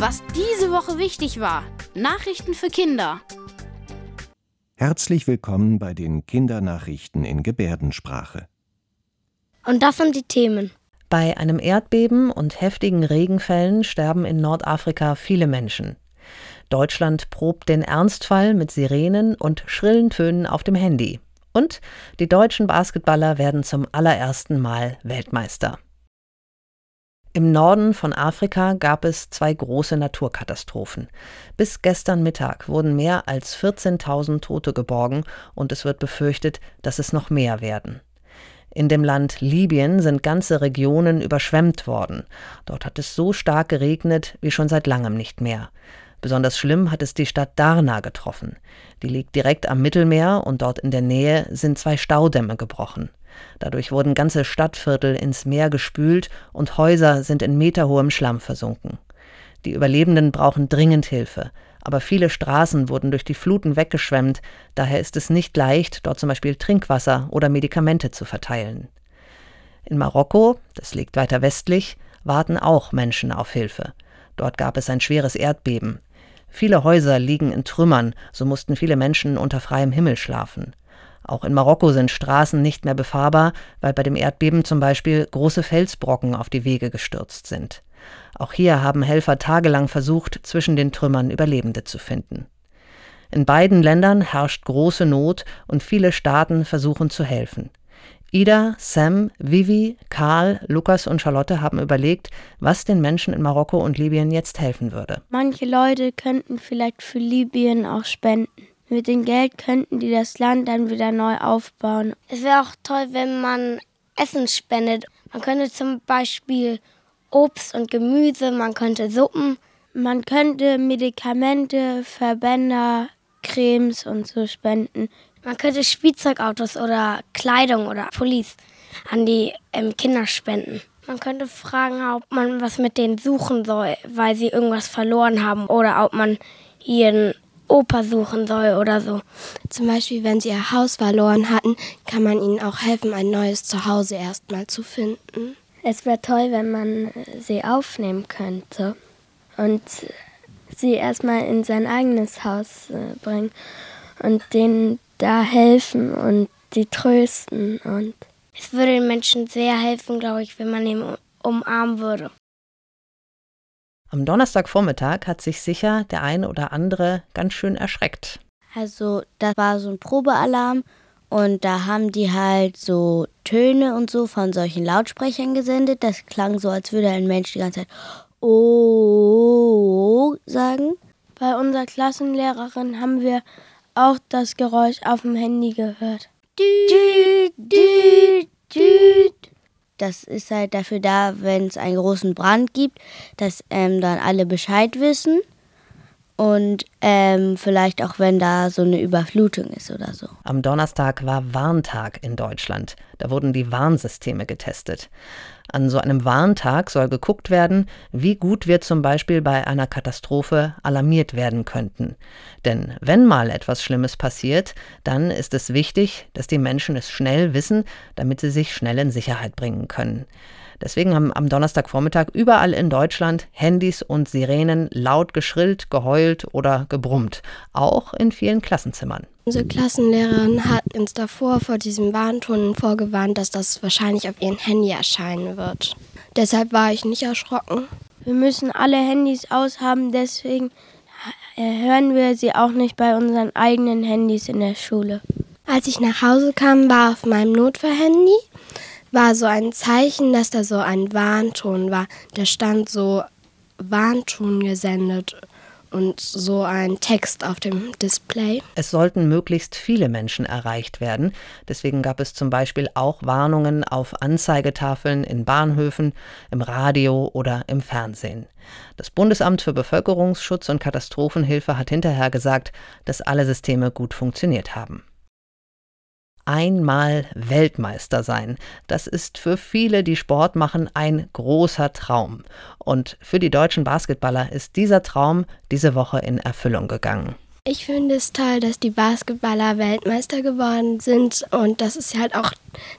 Was diese Woche wichtig war. Nachrichten für Kinder. Herzlich willkommen bei den Kindernachrichten in Gebärdensprache. Und das sind die Themen. Bei einem Erdbeben und heftigen Regenfällen sterben in Nordafrika viele Menschen. Deutschland probt den Ernstfall mit Sirenen und schrillen Tönen auf dem Handy. Und die deutschen Basketballer werden zum allerersten Mal Weltmeister. Im Norden von Afrika gab es zwei große Naturkatastrophen. Bis gestern Mittag wurden mehr als 14.000 Tote geborgen und es wird befürchtet, dass es noch mehr werden. In dem Land Libyen sind ganze Regionen überschwemmt worden. Dort hat es so stark geregnet wie schon seit langem nicht mehr. Besonders schlimm hat es die Stadt Darna getroffen. Die liegt direkt am Mittelmeer und dort in der Nähe sind zwei Staudämme gebrochen. Dadurch wurden ganze Stadtviertel ins Meer gespült und Häuser sind in meterhohem Schlamm versunken. Die Überlebenden brauchen dringend Hilfe. Aber viele Straßen wurden durch die Fluten weggeschwemmt, daher ist es nicht leicht, dort zum Beispiel Trinkwasser oder Medikamente zu verteilen. In Marokko, das liegt weiter westlich, warten auch Menschen auf Hilfe. Dort gab es ein schweres Erdbeben. Viele Häuser liegen in Trümmern, so mussten viele Menschen unter freiem Himmel schlafen. Auch in Marokko sind Straßen nicht mehr befahrbar, weil bei dem Erdbeben zum Beispiel große Felsbrocken auf die Wege gestürzt sind. Auch hier haben Helfer tagelang versucht, zwischen den Trümmern Überlebende zu finden. In beiden Ländern herrscht große Not und viele Staaten versuchen zu helfen. Ida, Sam, Vivi, Karl, Lukas und Charlotte haben überlegt, was den Menschen in Marokko und Libyen jetzt helfen würde. Manche Leute könnten vielleicht für Libyen auch spenden. Mit dem Geld könnten die das Land dann wieder neu aufbauen. Es wäre auch toll, wenn man Essen spendet. Man könnte zum Beispiel Obst und Gemüse, man könnte Suppen. Man könnte Medikamente, Verbänder, Cremes und so spenden. Man könnte Spielzeugautos oder Kleidung oder Pullis an die ähm, Kinder spenden. Man könnte fragen, ob man was mit denen suchen soll, weil sie irgendwas verloren haben oder ob man ihren Opa suchen soll oder so. Zum Beispiel, wenn sie ihr Haus verloren hatten, kann man ihnen auch helfen, ein neues Zuhause erstmal zu finden. Es wäre toll, wenn man sie aufnehmen könnte und sie erstmal in sein eigenes Haus äh, bringen und denen da helfen und die trösten und es würde den Menschen sehr helfen, glaube ich, wenn man ihn umarmen würde. Am Donnerstagvormittag hat sich sicher der eine oder andere ganz schön erschreckt. Also, das war so ein Probealarm und da haben die halt so Töne und so von solchen Lautsprechern gesendet. Das klang so, als würde ein Mensch die ganze Zeit Oh sagen. Bei unserer Klassenlehrerin haben wir auch das Geräusch auf dem Handy gehört. Düt, düt, düt. Das ist halt dafür da, wenn es einen großen Brand gibt, dass ähm, dann alle Bescheid wissen. Und ähm, vielleicht auch, wenn da so eine Überflutung ist oder so. Am Donnerstag war Warntag in Deutschland. Da wurden die Warnsysteme getestet. An so einem Warntag soll geguckt werden, wie gut wir zum Beispiel bei einer Katastrophe alarmiert werden könnten. Denn wenn mal etwas Schlimmes passiert, dann ist es wichtig, dass die Menschen es schnell wissen, damit sie sich schnell in Sicherheit bringen können. Deswegen haben am Donnerstagvormittag überall in Deutschland Handys und Sirenen laut geschrillt, geheult oder gebrummt, auch in vielen Klassenzimmern. Unsere Klassenlehrerin hat uns davor vor diesem Warnton vorgewarnt, dass das wahrscheinlich auf ihrem Handy erscheinen wird. Deshalb war ich nicht erschrocken. Wir müssen alle Handys aushaben, deswegen hören wir sie auch nicht bei unseren eigenen Handys in der Schule. Als ich nach Hause kam, war auf meinem Notfallhandy war so ein Zeichen, dass da so ein Warnton war. Da stand so Warnton gesendet und so ein Text auf dem Display. Es sollten möglichst viele Menschen erreicht werden. Deswegen gab es zum Beispiel auch Warnungen auf Anzeigetafeln in Bahnhöfen, im Radio oder im Fernsehen. Das Bundesamt für Bevölkerungsschutz und Katastrophenhilfe hat hinterher gesagt, dass alle Systeme gut funktioniert haben einmal Weltmeister sein. Das ist für viele, die Sport machen, ein großer Traum. Und für die deutschen Basketballer ist dieser Traum diese Woche in Erfüllung gegangen. Ich finde es toll, dass die Basketballer Weltmeister geworden sind und das ist halt auch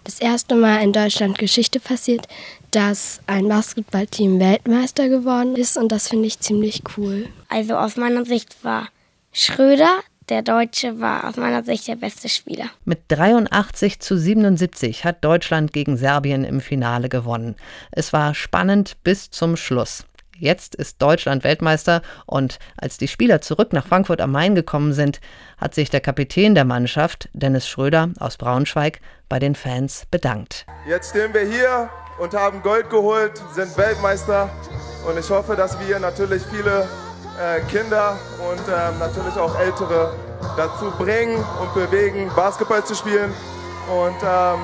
das erste Mal in Deutschland Geschichte passiert, dass ein Basketballteam Weltmeister geworden ist und das finde ich ziemlich cool. Also aus meiner Sicht war Schröder, der Deutsche, war aus meiner Sicht der beste Spieler. Mit 83 zu 77 hat Deutschland gegen Serbien im Finale gewonnen. Es war spannend bis zum Schluss. Jetzt ist Deutschland Weltmeister und als die Spieler zurück nach Frankfurt am Main gekommen sind, hat sich der Kapitän der Mannschaft, Dennis Schröder aus Braunschweig, bei den Fans bedankt. Jetzt stehen wir hier und haben Gold geholt, sind Weltmeister und ich hoffe, dass wir natürlich viele äh, Kinder und äh, natürlich auch Ältere dazu bringen und bewegen, Basketball zu spielen. Und ähm,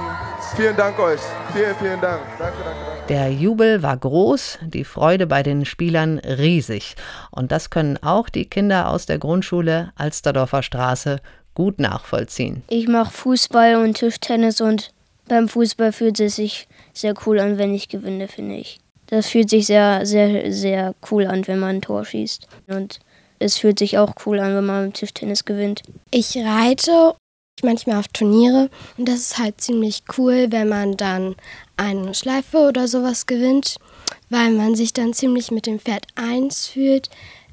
vielen Dank euch. Vielen, vielen Dank. Danke, danke, danke. Der Jubel war groß, die Freude bei den Spielern riesig. Und das können auch die Kinder aus der Grundschule Alsterdorfer Straße gut nachvollziehen. Ich mache Fußball und Tischtennis und beim Fußball fühlt es sich sehr cool an, wenn ich gewinne, finde ich. Das fühlt sich sehr, sehr, sehr cool an, wenn man ein Tor schießt. Und es fühlt sich auch cool an, wenn man im Tischtennis gewinnt. Ich reite manchmal auf Turniere und das ist halt ziemlich cool, wenn man dann eine Schleife oder sowas gewinnt, weil man sich dann ziemlich mit dem Pferd eins fühlt,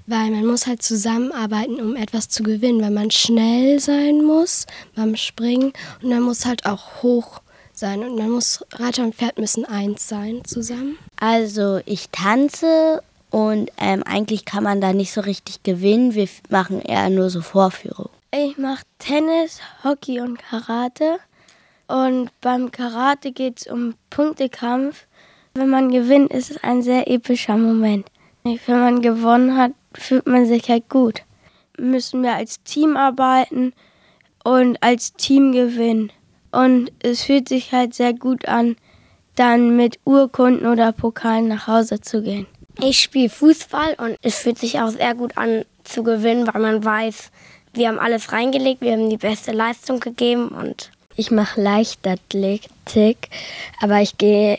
weil man muss halt zusammenarbeiten, um etwas zu gewinnen, weil man schnell sein muss beim Springen und man muss halt auch hoch sein und man muss Reiter und Pferd müssen eins sein zusammen. Also ich tanze und ähm, eigentlich kann man da nicht so richtig gewinnen. Wir machen eher nur so Vorführungen. Ich mache Tennis, Hockey und Karate. Und beim Karate geht es um Punktekampf. Wenn man gewinnt, ist es ein sehr epischer Moment. Wenn man gewonnen hat, fühlt man sich halt gut. Müssen wir als Team arbeiten und als Team gewinnen. Und es fühlt sich halt sehr gut an, dann mit Urkunden oder Pokalen nach Hause zu gehen. Ich spiele Fußball und es fühlt sich auch sehr gut an zu gewinnen, weil man weiß, wir haben alles reingelegt, wir haben die beste Leistung gegeben und ich mache Leichtathletik, aber ich gehe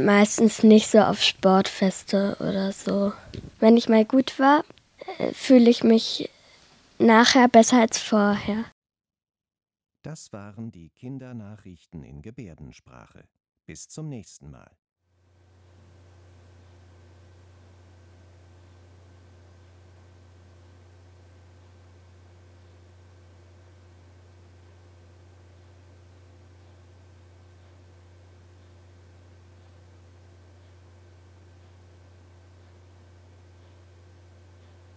meistens nicht so auf Sportfeste oder so. Wenn ich mal gut war, äh, fühle ich mich nachher besser als vorher. Das waren die Kindernachrichten in Gebärdensprache. Bis zum nächsten Mal.